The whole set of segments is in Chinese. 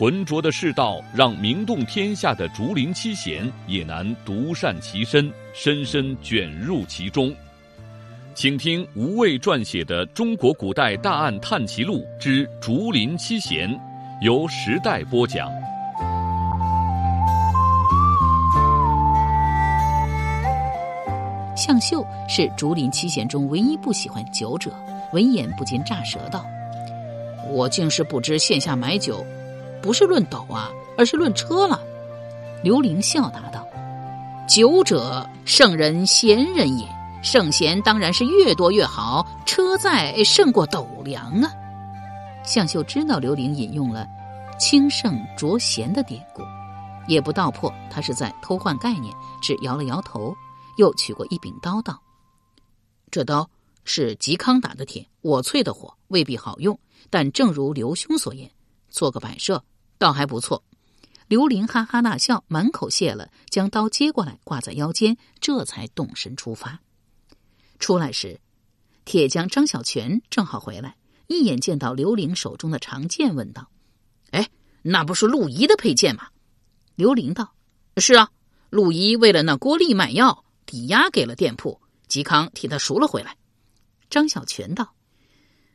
浑浊的世道，让名动天下的竹林七贤也难独善其身，深深卷入其中。请听吴畏撰写的《中国古代大案探奇录之竹林七贤》，由时代播讲。向秀是竹林七贤中唯一不喜欢酒者，闻言不禁炸舌道：“我竟是不知线下买酒。”不是论斗啊，而是论车了。刘伶笑答道：“酒者，圣人贤人也。圣贤当然是越多越好，车载胜过斗量啊。”向秀知道刘伶引用了“轻胜浊贤”的典故，也不道破他是在偷换概念，只摇了摇头，又取过一柄刀道：“这刀是嵇康打的铁，我淬的火，未必好用。但正如刘兄所言，做个摆设。”倒还不错，刘玲哈哈大笑，满口谢了，将刀接过来挂在腰间，这才动身出发。出来时，铁匠张小泉正好回来，一眼见到刘玲手中的长剑，问道：“哎，那不是陆仪的佩剑吗？”刘玲道：“是啊，陆仪为了那郭丽买药，抵押给了店铺，嵇康替他赎了回来。”张小泉道：“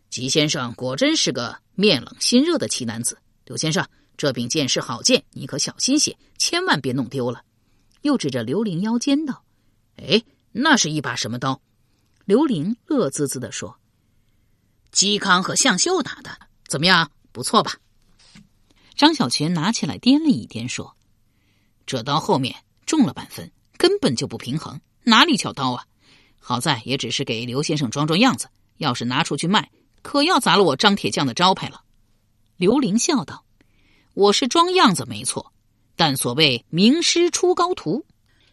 吉先生果真是个面冷心热的奇男子，刘先生。”这柄剑是好剑，你可小心些，千万别弄丢了。又指着刘伶腰间道：“哎，那是一把什么刀？”刘伶乐滋滋的说：“嵇康和向秀打的，怎么样？不错吧？”张小泉拿起来掂了一掂，说：“这刀后面重了半分，根本就不平衡，哪里叫刀啊？好在也只是给刘先生装装样子，要是拿出去卖，可要砸了我张铁匠的招牌了。”刘玲笑道。我是装样子没错，但所谓名师出高徒，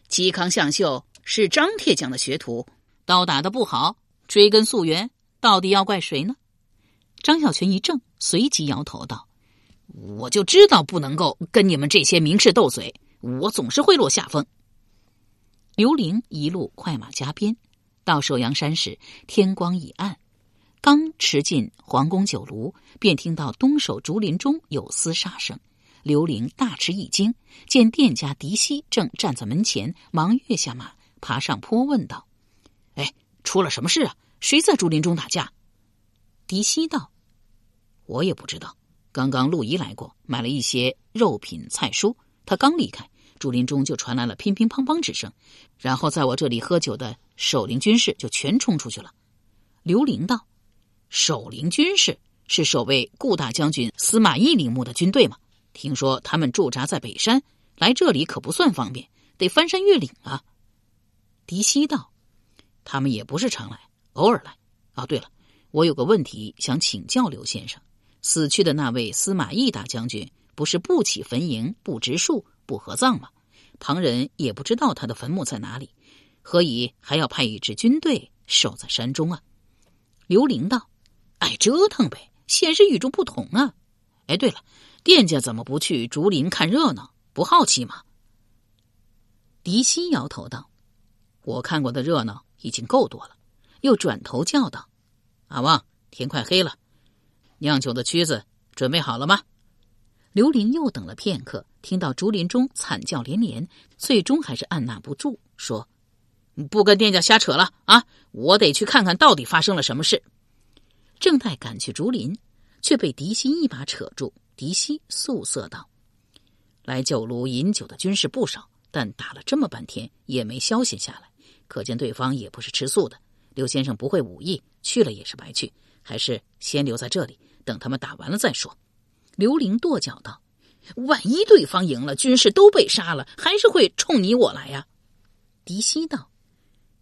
嵇康、向秀是张铁匠的学徒，刀打的不好，追根溯源，到底要怪谁呢？张小泉一怔，随即摇头道：“我就知道不能够跟你们这些名士斗嘴，我总是会落下风。”刘玲一路快马加鞭，到寿阳山时，天光已暗。刚驰进皇宫酒炉，便听到东首竹林中有厮杀声。刘伶大吃一惊，见店家狄希正站在门前，忙跃下马，爬上坡，问道：“哎，出了什么事啊？谁在竹林中打架？”狄希道：“我也不知道。刚刚陆仪来过，买了一些肉品菜蔬。他刚离开，竹林中就传来了乒乒乓乓之声，然后在我这里喝酒的守陵军士就全冲出去了。”刘伶道。守陵军士是守卫顾大将军司马懿陵墓的军队吗？听说他们驻扎在北山，来这里可不算方便，得翻山越岭啊。狄希道：“他们也不是常来，偶尔来。啊，对了，我有个问题想请教刘先生：死去的那位司马懿大将军，不是不起坟茔、不植树、不合葬吗？旁人也不知道他的坟墓在哪里，何以还要派一支军队守在山中啊？”刘伶道。爱折腾呗，显示与众不同啊！哎，对了，店家怎么不去竹林看热闹？不好奇吗？狄希摇头道：“我看过的热闹已经够多了。”又转头叫道：“阿旺，天快黑了，酿酒的曲子准备好了吗？”刘林又等了片刻，听到竹林中惨叫连连，最终还是按捺不住，说：“不跟店家瞎扯了啊！我得去看看到底发生了什么事。”正待赶去竹林，却被狄希一把扯住。狄希素色道：“来酒炉饮酒的军士不少，但打了这么半天也没消息下来，可见对方也不是吃素的。刘先生不会武艺，去了也是白去，还是先留在这里，等他们打完了再说。”刘伶跺脚道：“万一对方赢了，军士都被杀了，还是会冲你我来呀？”狄希道：“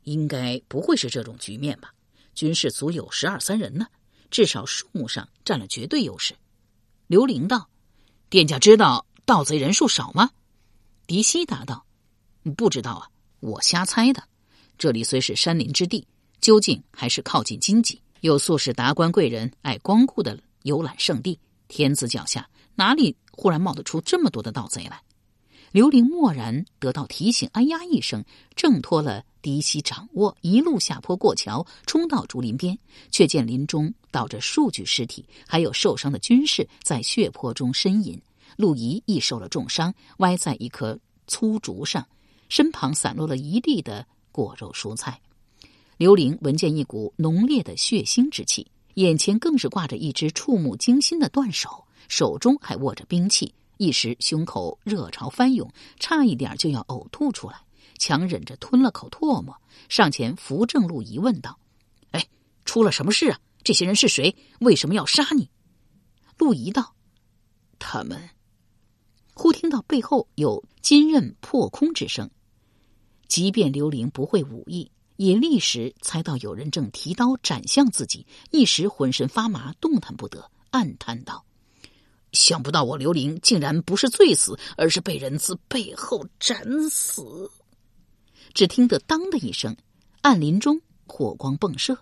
应该不会是这种局面吧？军士足有十二三人呢。”至少数目上占了绝对优势。刘伶道：“店家知道盗贼人数少吗？”狄希答道：“不知道啊，我瞎猜的。这里虽是山林之地，究竟还是靠近荆棘，又素是达官贵人爱光顾的游览胜地。天子脚下，哪里忽然冒得出这么多的盗贼来？刘玲蓦然得到提醒，哎呀一声，挣脱了狄希掌握，一路下坡过桥，冲到竹林边，却见林中倒着数具尸体，还有受伤的军士在血泊中呻吟。陆仪亦受了重伤，歪在一棵粗竹上，身旁散落了一地的果肉蔬菜。刘玲闻见一股浓烈的血腥之气，眼前更是挂着一只触目惊心的断手，手中还握着兵器。一时胸口热潮翻涌，差一点就要呕吐出来，强忍着吞了口唾沫，上前扶正陆仪问道：“哎，出了什么事啊？这些人是谁？为什么要杀你？”陆仪道：“他们……”忽听到背后有金刃破空之声，即便刘玲不会武艺，也立时猜到有人正提刀斩向自己，一时浑身发麻，动弹不得，暗叹道。想不到我刘玲竟然不是醉死，而是被人自背后斩死。只听得“当”的一声，暗林中火光迸射，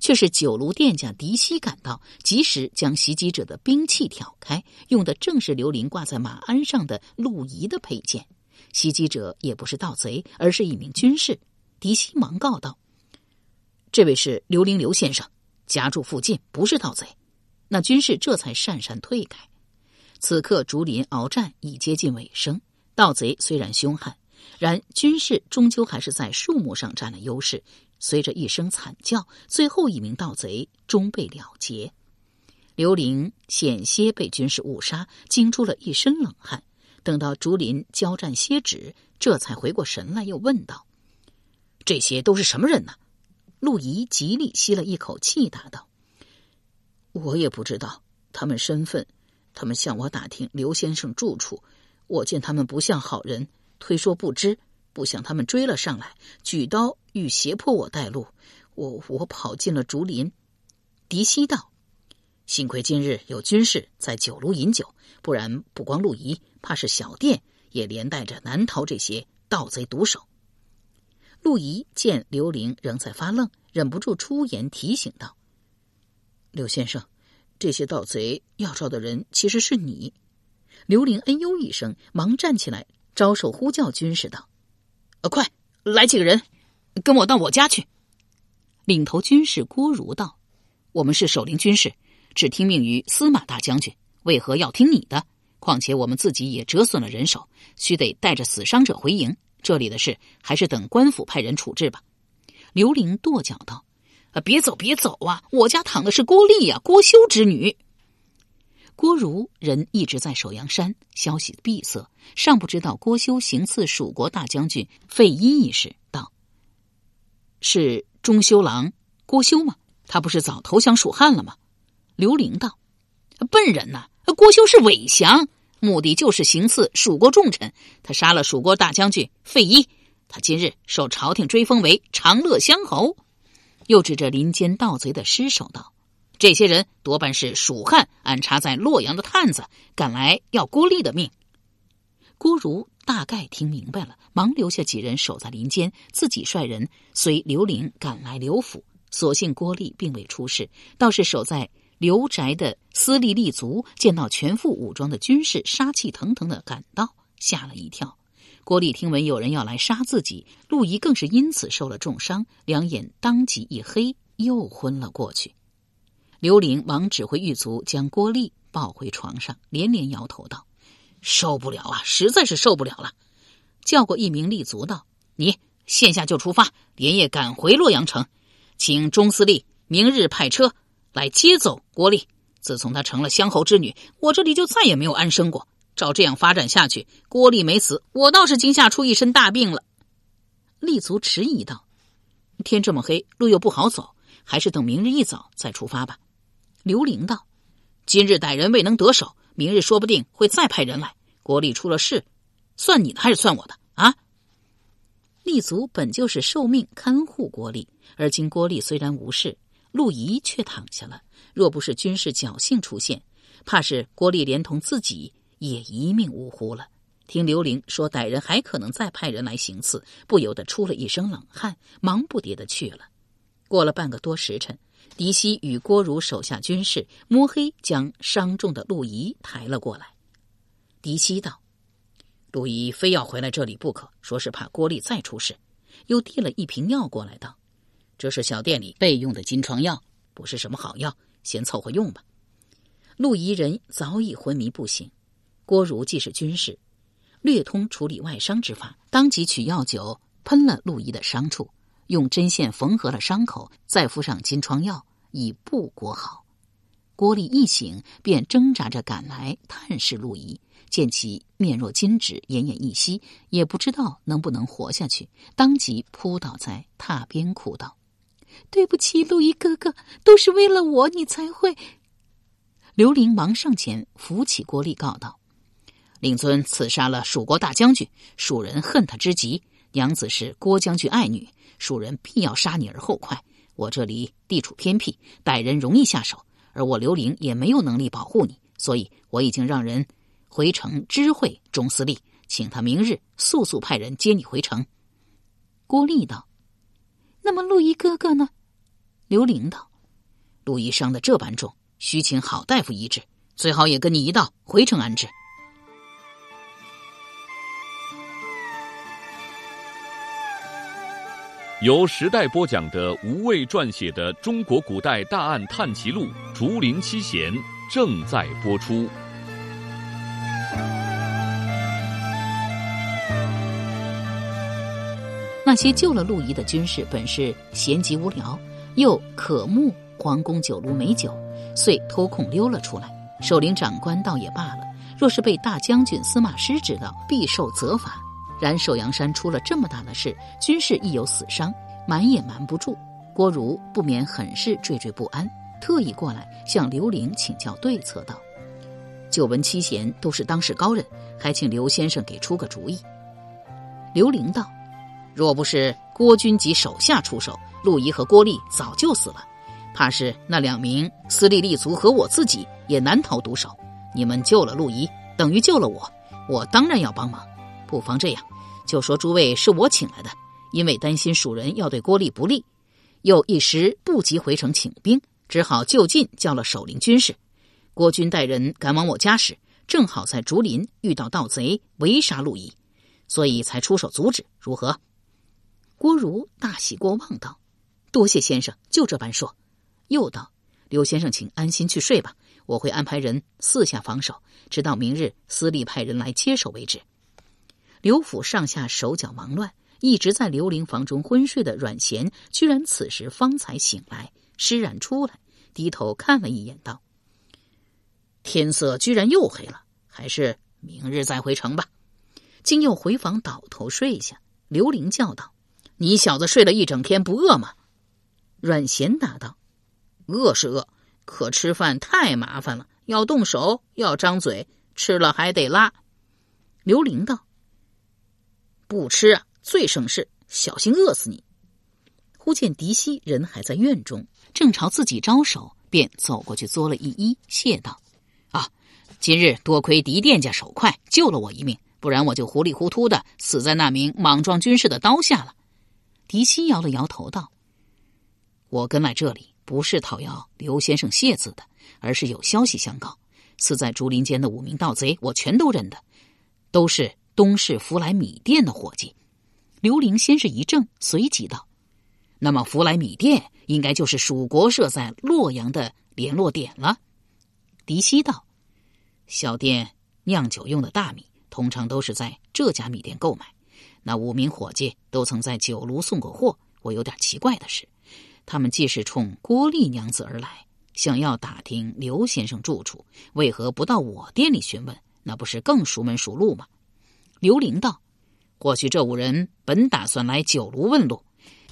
却是酒炉店家狄希赶到，及时将袭击者的兵器挑开，用的正是刘玲挂在马鞍上的陆仪的佩剑。袭击者也不是盗贼，而是一名军士。狄希忙告道：“这位是刘玲刘先生，家住附近，不是盗贼。”那军士这才讪讪退开。此刻竹林鏖战已接近尾声，盗贼虽然凶悍，然军士终究还是在数目上占了优势。随着一声惨叫，最后一名盗贼终被了结。刘玲险些被军士误杀，惊出了一身冷汗。等到竹林交战歇止，这才回过神来，又问道：“这些都是什么人呢？”陆仪极力吸了一口气，答道：“我也不知道他们身份。”他们向我打听刘先生住处，我见他们不像好人，推说不知，不想他们追了上来，举刀欲胁迫我带路，我我跑进了竹林。狄希道：“幸亏今日有军士在酒炉饮酒，不然不光陆仪，怕是小店也连带着难逃这些盗贼毒手。”陆仪见刘玲仍在发愣，忍不住出言提醒道：“刘先生。”这些盗贼要招的人其实是你。刘玲哎呦一声，忙站起来，招手呼叫军士道：“呃，快来几个人，跟我到我家去。”领头军士郭如道：“我们是守陵军士，只听命于司马大将军，为何要听你的？况且我们自己也折损了人手，须得带着死伤者回营。这里的事还是等官府派人处置吧。”刘玲跺脚道。别走，别走啊！我家躺的是郭丽呀，郭修之女。郭如人一直在首阳山，消息闭塞，尚不知道郭修行刺蜀国大将军费祎一事。道：“是中修郎郭修吗？他不是早投降蜀汉了吗？”刘玲道：“笨人呐！郭修是伪降，目的就是行刺蜀国重臣。他杀了蜀国大将军费祎，他今日受朝廷追封为长乐乡侯。”又指着林间盗贼的尸首道：“这些人多半是蜀汉安插在洛阳的探子，赶来要郭丽的命。”郭如大概听明白了，忙留下几人守在林间，自己率人随刘玲赶来刘府。所幸郭丽并未出事，倒是守在刘宅的司隶立足见到全副武装的军士，杀气腾腾的赶到，吓了一跳。郭丽听闻有人要来杀自己，陆仪更是因此受了重伤，两眼当即一黑，又昏了过去。刘玲忙指挥狱卒将郭丽抱回床上，连连摇头道：“受不了啊，实在是受不了了。”叫过一名立足道：“你现下就出发，连夜赶回洛阳城，请中司令明日派车来接走郭丽。自从她成了乡侯之女，我这里就再也没有安生过。”照这样发展下去，郭丽没死，我倒是惊吓出一身大病了。立足迟疑道：“天这么黑，路又不好走，还是等明日一早再出发吧。”刘玲道：“今日歹人未能得手，明日说不定会再派人来。郭丽出了事，算你的还是算我的啊？”立足本就是受命看护郭丽，而今郭丽虽然无事，陆仪却躺下了。若不是军士侥幸出现，怕是郭丽连同自己。也一命呜呼了。听刘玲说歹人还可能再派人来行刺，不由得出了一身冷汗，忙不迭的去了。过了半个多时辰，狄希与郭如手下军士摸黑将伤重的陆仪抬了过来。狄希道：“陆仪非要回来这里不可，说是怕郭丽再出事。”又递了一瓶药过来，道：“这是小店里备用的金疮药，不是什么好药，先凑合用吧。”陆仪人早已昏迷不醒，郭如既是军士，略通处理外伤之法，当即取药酒喷了陆仪的伤处。用针线缝合了伤口，再敷上金疮药，以布裹好。郭丽一醒，便挣扎着赶来探视陆仪，见其面若金纸，奄奄一息，也不知道能不能活下去，当即扑倒在榻边，哭道：“对不起，陆仪哥哥，都是为了我，你才会。”刘玲忙上前扶起郭丽，告道：“令尊刺杀了蜀国大将军，蜀人恨他之极。娘子是郭将军爱女。”蜀人必要杀你而后快。我这里地处偏僻，歹人容易下手，而我刘玲也没有能力保护你，所以我已经让人回城知会钟司令，请他明日速速派人接你回城。郭丽道：“那么陆毅哥哥呢？”刘玲道：“陆毅伤得这般重，需请好大夫医治，最好也跟你一道回城安置。”由时代播讲的吴畏撰写的《中国古代大案探奇录·竹林七贤》正在播出。那些救了陆仪的军士本是闲极无聊，又渴慕皇宫酒炉美酒，遂偷空溜了出来。守陵长官倒也罢了，若是被大将军司马师知道，必受责罚。然寿阳山出了这么大的事，军士亦有死伤，瞒也瞒不住。郭如不免很是惴惴不安，特意过来向刘玲请教对策道：“久闻七贤都是当世高人，还请刘先生给出个主意。”刘玲道：“若不是郭军及手下出手，陆仪和郭丽早就死了。怕是那两名私立立足和我自己也难逃毒手。你们救了陆仪，等于救了我，我当然要帮忙。”不妨这样，就说诸位是我请来的，因为担心蜀人要对郭丽不利，又一时不及回城请兵，只好就近叫了守陵军士。郭军带人赶往我家时，正好在竹林遇到盗贼围杀陆仪，所以才出手阻止。如何？郭如大喜过望道：“多谢先生，就这般说。”又道：“刘先生，请安心去睡吧，我会安排人四下防守，直到明日司隶派人来接手为止。”刘府上下手脚忙乱，一直在刘玲房中昏睡的阮咸，居然此时方才醒来，施然出来，低头看了一眼，道：“天色居然又黑了，还是明日再回城吧。”竟又回房倒头睡下。刘玲叫道：“你小子睡了一整天，不饿吗？”阮咸答道：“饿是饿，可吃饭太麻烦了，要动手，要张嘴，吃了还得拉。”刘玲道。不吃啊，最省事，小心饿死你！忽见狄希人还在院中，正朝自己招手，便走过去作了一揖，谢道：“啊，今日多亏狄店家手快，救了我一命，不然我就糊里糊涂的死在那名莽撞军士的刀下了。”狄希摇了摇头道：“我跟来这里不是讨要刘先生谢字的，而是有消息相告。死在竹林间的五名盗贼，我全都认得，都是。”东市福来米店的伙计，刘玲先是一怔，随即道：“那么福来米店应该就是蜀国设在洛阳的联络点了。”狄希道：“小店酿酒用的大米，通常都是在这家米店购买。那五名伙计都曾在酒炉送过货。我有点奇怪的是，他们既是冲郭丽娘子而来，想要打听刘先生住处，为何不到我店里询问？那不是更熟门熟路吗？”刘玲道：“或许这五人本打算来酒炉问路，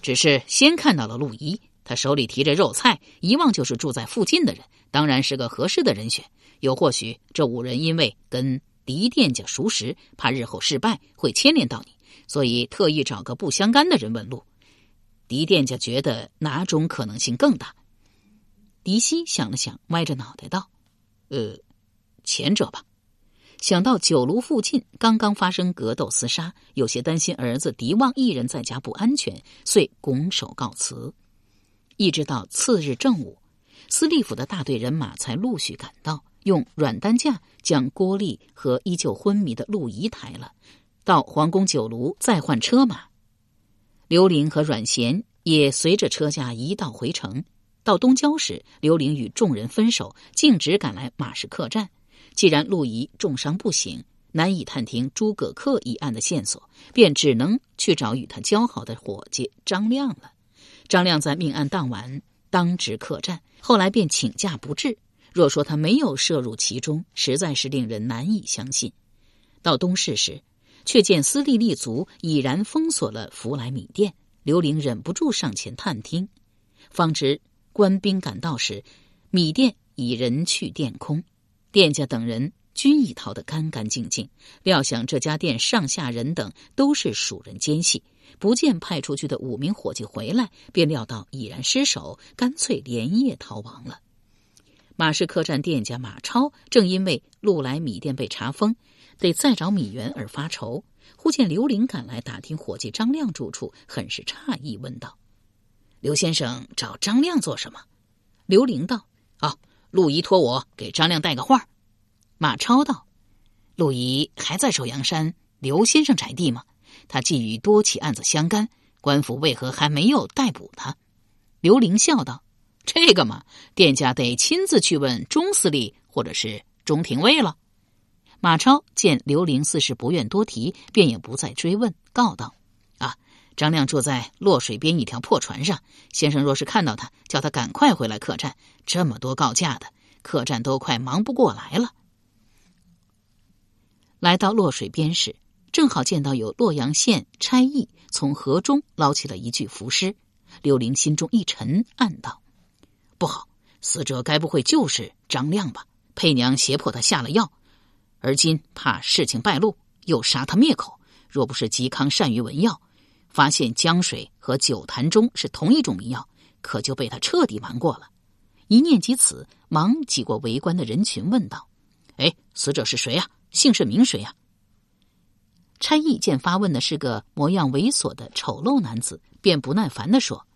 只是先看到了陆仪，他手里提着肉菜，一望就是住在附近的人，当然是个合适的人选。又或许这五人因为跟狄店家熟识，怕日后失败会牵连到你，所以特意找个不相干的人问路。狄店家觉得哪种可能性更大？”狄希想了想，歪着脑袋道：“呃，前者吧。”想到酒炉附近刚刚发生格斗厮杀，有些担心儿子狄旺一人在家不安全，遂拱手告辞。一直到次日正午，司隶府的大队人马才陆续赶到，用软担架将郭丽和依旧昏迷的陆仪抬了到皇宫酒炉，再换车马。刘玲和阮咸也随着车驾一道回城。到东郊时，刘玲与众人分手，径直赶来马氏客栈。既然陆仪重伤不醒，难以探听诸葛恪一案的线索，便只能去找与他交好的伙计张亮了。张亮在命案当晚当值客栈，后来便请假不至。若说他没有涉入其中，实在是令人难以相信。到东市时，却见司隶立足已然封锁了福来米店。刘玲忍不住上前探听，方知官兵赶到时，米店已人去店空。店家等人均已逃得干干净净，料想这家店上下人等都是蜀人奸细，不见派出去的五名伙计回来，便料到已然失手，干脆连夜逃亡了。马氏客栈店家马超正因为路来米店被查封，得再找米源而发愁，忽见刘玲赶来打听伙计张亮住处，很是诧异，问道：“刘先生找张亮做什么？”刘玲道：“啊。”陆仪托我给张亮带个话马超道：“陆仪还在寿阳山刘先生宅地吗？他既与多起案子相干，官府为何还没有逮捕他？”刘玲笑道：“这个嘛，店家得亲自去问钟司令或者是钟廷尉了。”马超见刘玲似是不愿多提，便也不再追问，告道：“，张亮住在洛水边一条破船上，先生若是看到他，叫他赶快回来客栈。”这么多告假的，客栈都快忙不过来了。来到洛水边时，正好见到有洛阳县差役从河中捞起了一具浮尸。刘玲心中一沉，暗道：“不好，死者该不会就是张亮吧？佩娘胁迫他下了药，而今怕事情败露，又杀他灭口。若不是嵇康善于闻药，发现江水和酒坛中是同一种迷药，可就被他彻底瞒过了。”一念及此，忙挤过围观的人群，问道：“哎，死者是谁呀？姓甚名谁呀？”差役见发问的是个模样猥琐的丑陋男子，便不耐烦的说：“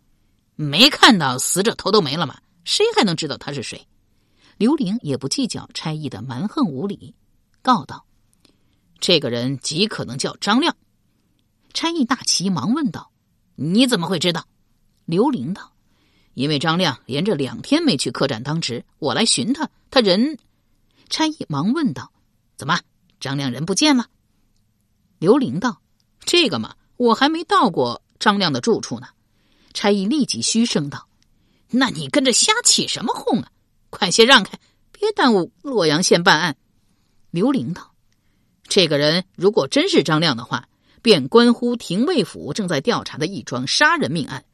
没看到死者头都没了吗？谁还能知道他是谁？”刘玲也不计较差役的蛮横无理，告道：“这个人极可能叫张亮。”差役大奇，忙问道：“你怎么会知道？”刘玲道。因为张亮连着两天没去客栈当值，我来寻他，他人……差役忙问道：“怎么，张亮人不见了？”刘玲道：“这个嘛，我还没到过张亮的住处呢。”差役立即嘘声道：“那你跟着瞎起什么哄啊？快些让开，别耽误洛阳县办案。”刘玲道：“这个人如果真是张亮的话，便关乎廷尉府正在调查的一桩杀人命案。”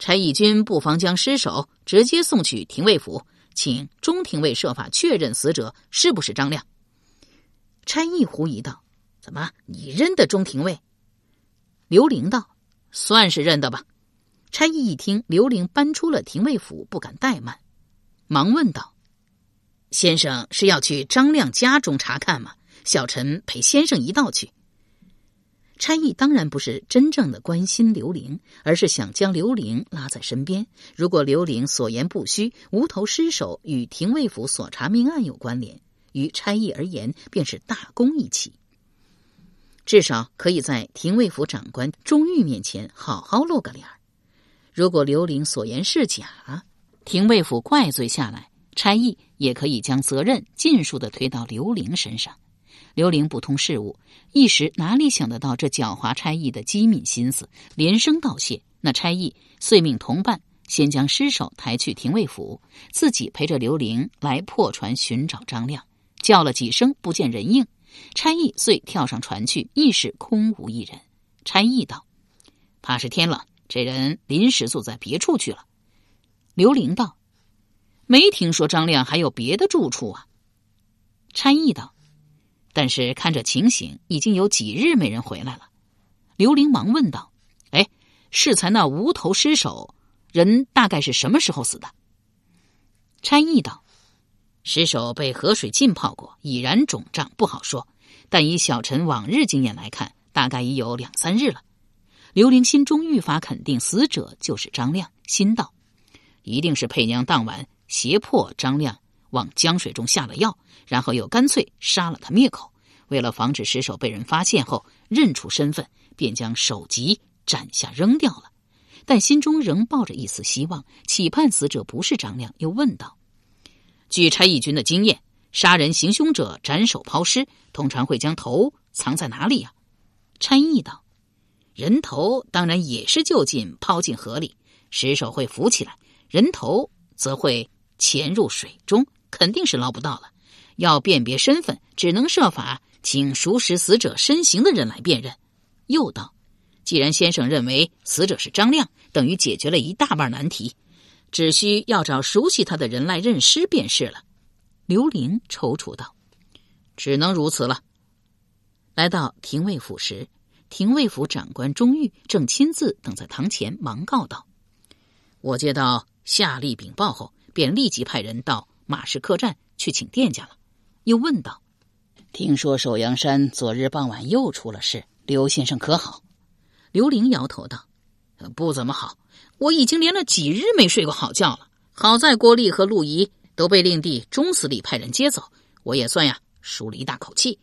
差役军不妨将尸首直接送去廷尉府，请中廷尉设法确认死者是不是张亮。差役狐疑道：“怎么，你认得中廷尉？”刘玲道：“算是认得吧。”差役一听刘玲搬出了廷尉府，不敢怠慢，忙问道：“先生是要去张亮家中查看吗？小臣陪先生一道去。”差役当然不是真正的关心刘玲，而是想将刘玲拉在身边。如果刘玲所言不虚，无头尸首与廷尉府所查命案有关联，于差役而言便是大功一起。至少可以在廷尉府长官钟玉面前好好露个脸儿。如果刘玲所言是假，廷尉府怪罪下来，差役也可以将责任尽数的推到刘玲身上。刘玲不通事务，一时哪里想得到这狡猾差役的机敏心思，连声道谢。那差役遂命同伴先将尸首抬去廷尉府，自己陪着刘玲来破船寻找张亮。叫了几声不见人应，差役遂跳上船去，亦是空无一人。差役道：“怕是天冷，这人临时住在别处去了。”刘玲道：“没听说张亮还有别的住处啊。”差役道。但是看这情形，已经有几日没人回来了。刘玲忙问道：“哎，适才那无头尸首，人大概是什么时候死的？”差役道：“尸首被河水浸泡过，已然肿胀，不好说。但以小陈往日经验来看，大概已有两三日了。刘玲心中愈发肯定，死者就是张亮，心道：一定是佩娘当晚胁迫张亮往江水中下了药，然后又干脆杀了他灭口。为了防止尸首被人发现后认出身份，便将首级斩下扔掉了。但心中仍抱着一丝希望，期盼死者不是张亮，又问道：“据差役军的经验，杀人行凶者斩首抛尸，通常会将头藏在哪里呀？”差役道：“人头当然也是就近抛进河里，尸首会浮起来，人头则会潜入水中，肯定是捞不到了。要辨别身份，只能设法请熟识死者身形的人来辨认。”又道：“既然先生认为死者是张亮。”等于解决了一大半难题，只需要找熟悉他的人来认尸便是了。刘玲踌躇道：“只能如此了。”来到廷尉府时，廷尉府长官钟玉正亲自等在堂前，忙告道：“我接到夏令禀报后，便立即派人到马氏客栈去请店家了。”又问道：“听说首阳山昨日傍晚又出了事，刘先生可好？”刘玲摇头道。不怎么好，我已经连了几日没睡过好觉了。好在郭丽和陆仪都被令弟钟司礼派人接走，我也算呀舒了一大口气。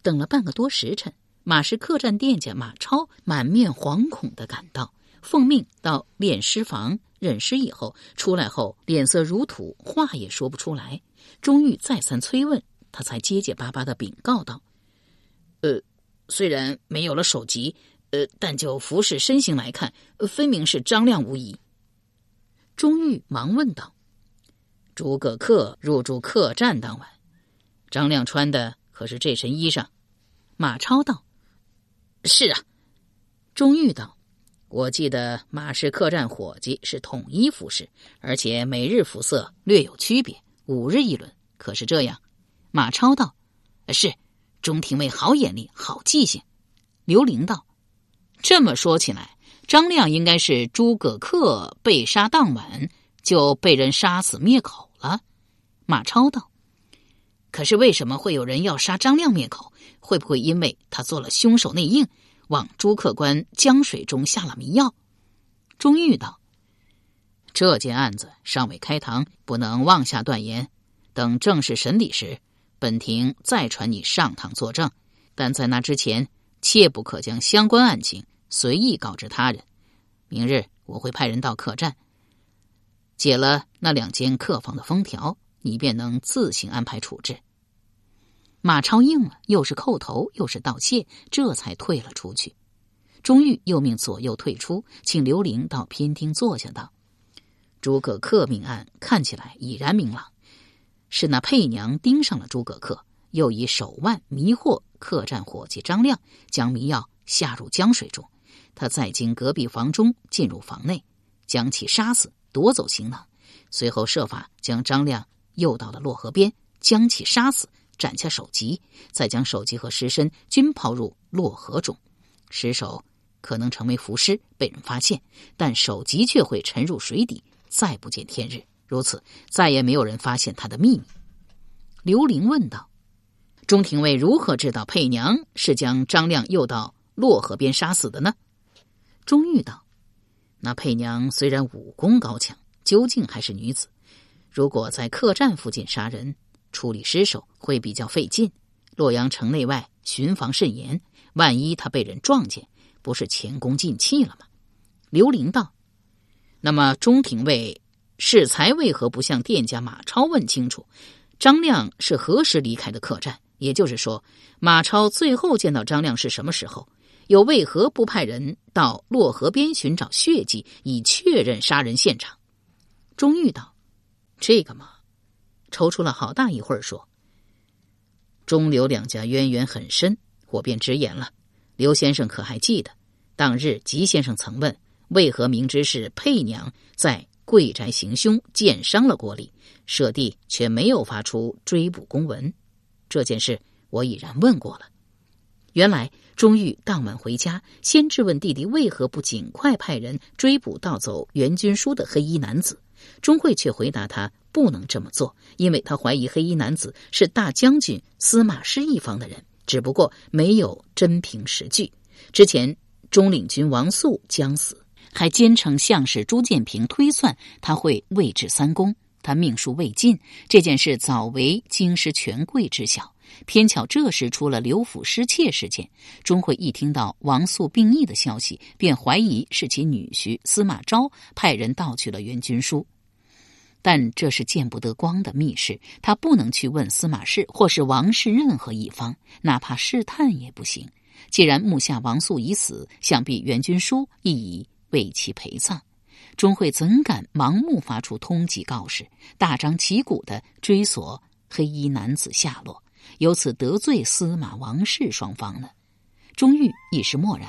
等了半个多时辰，马氏客栈店家马超满面惶恐的赶到，奉命到殓尸房认尸。以后出来后脸色如土，话也说不出来。钟玉再三催问，他才结结巴巴的禀告道：“呃，虽然没有了首级。”呃，但就服饰身形来看，分明是张亮无疑。钟玉忙问道：“诸葛恪入住客栈当晚，张亮穿的可是这身衣裳？”马超道：“是啊。”钟玉道：“我记得马氏客栈伙计是统一服饰，而且每日服色略有区别，五日一轮，可是这样？”马超道：“是。”钟廷尉好眼力，好记性。刘玲道。这么说起来，张亮应该是诸葛恪被杀当晚就被人杀死灭口了。马超道：“可是为什么会有人要杀张亮灭口？会不会因为他做了凶手内应，往朱客官江水中下了迷药？”钟玉道：“这件案子尚未开堂，不能妄下断言。等正式审理时，本庭再传你上堂作证。但在那之前。”切不可将相关案情随意告知他人。明日我会派人到客栈，解了那两间客房的封条，你便能自行安排处置。马超应了，又是叩头又是道谢，这才退了出去。钟玉又命左右退出，请刘玲到偏厅坐下，道：“诸葛恪命案看起来已然明朗，是那佩娘盯上了诸葛恪。”又以手腕迷惑客栈伙计张亮，将迷药下入江水中。他再经隔壁房中进入房内，将其杀死，夺走行囊。随后设法将张亮诱到了洛河边，将其杀死，斩下首级，再将首级和尸身均抛入洛河中。尸首可能成为浮尸，被人发现，但首级却会沉入水底，再不见天日。如此，再也没有人发现他的秘密。刘玲问道。钟廷尉如何知道佩娘是将张亮诱到洛河边杀死的呢？钟玉道：“那佩娘虽然武功高强，究竟还是女子。如果在客栈附近杀人，处理尸首会比较费劲。洛阳城内外巡防甚严，万一他被人撞见，不是前功尽弃了吗？”刘玲道：“那么钟廷尉适才为何不向店家马超问清楚，张亮是何时离开的客栈？”也就是说，马超最后见到张亮是什么时候？又为何不派人到洛河边寻找血迹，以确认杀人现场？钟玉道：“这个嘛，踌躇了好大一会儿，说：‘钟刘两家渊源很深，我便直言了。刘先生可还记得，当日吉先生曾问，为何明知是佩娘在贵宅行凶，剑伤了郭丽，舍弟却没有发出追捕公文？’”这件事我已然问过了。原来钟玉当晚回家，先质问弟弟为何不尽快派人追捕盗走袁军书的黑衣男子。钟会却回答他不能这么做，因为他怀疑黑衣男子是大将军司马师一方的人，只不过没有真凭实据。之前中领军王肃将死，还奸臣相士朱建平推算他会位至三公，他命数未尽，这件事早为京师权贵知晓。偏巧这时出了刘府失窃事件，钟会一听到王肃病逆的消息，便怀疑是其女婿司马昭派人盗取了援军书。但这是见不得光的密事，他不能去问司马氏或是王氏任何一方，哪怕试探也不行。既然目下王素已死，想必袁军书亦已为其陪葬。钟会怎敢盲目发出通缉告示，大张旗鼓的追索黑衣男子下落？由此得罪司马王氏双方呢？钟玉一时默然。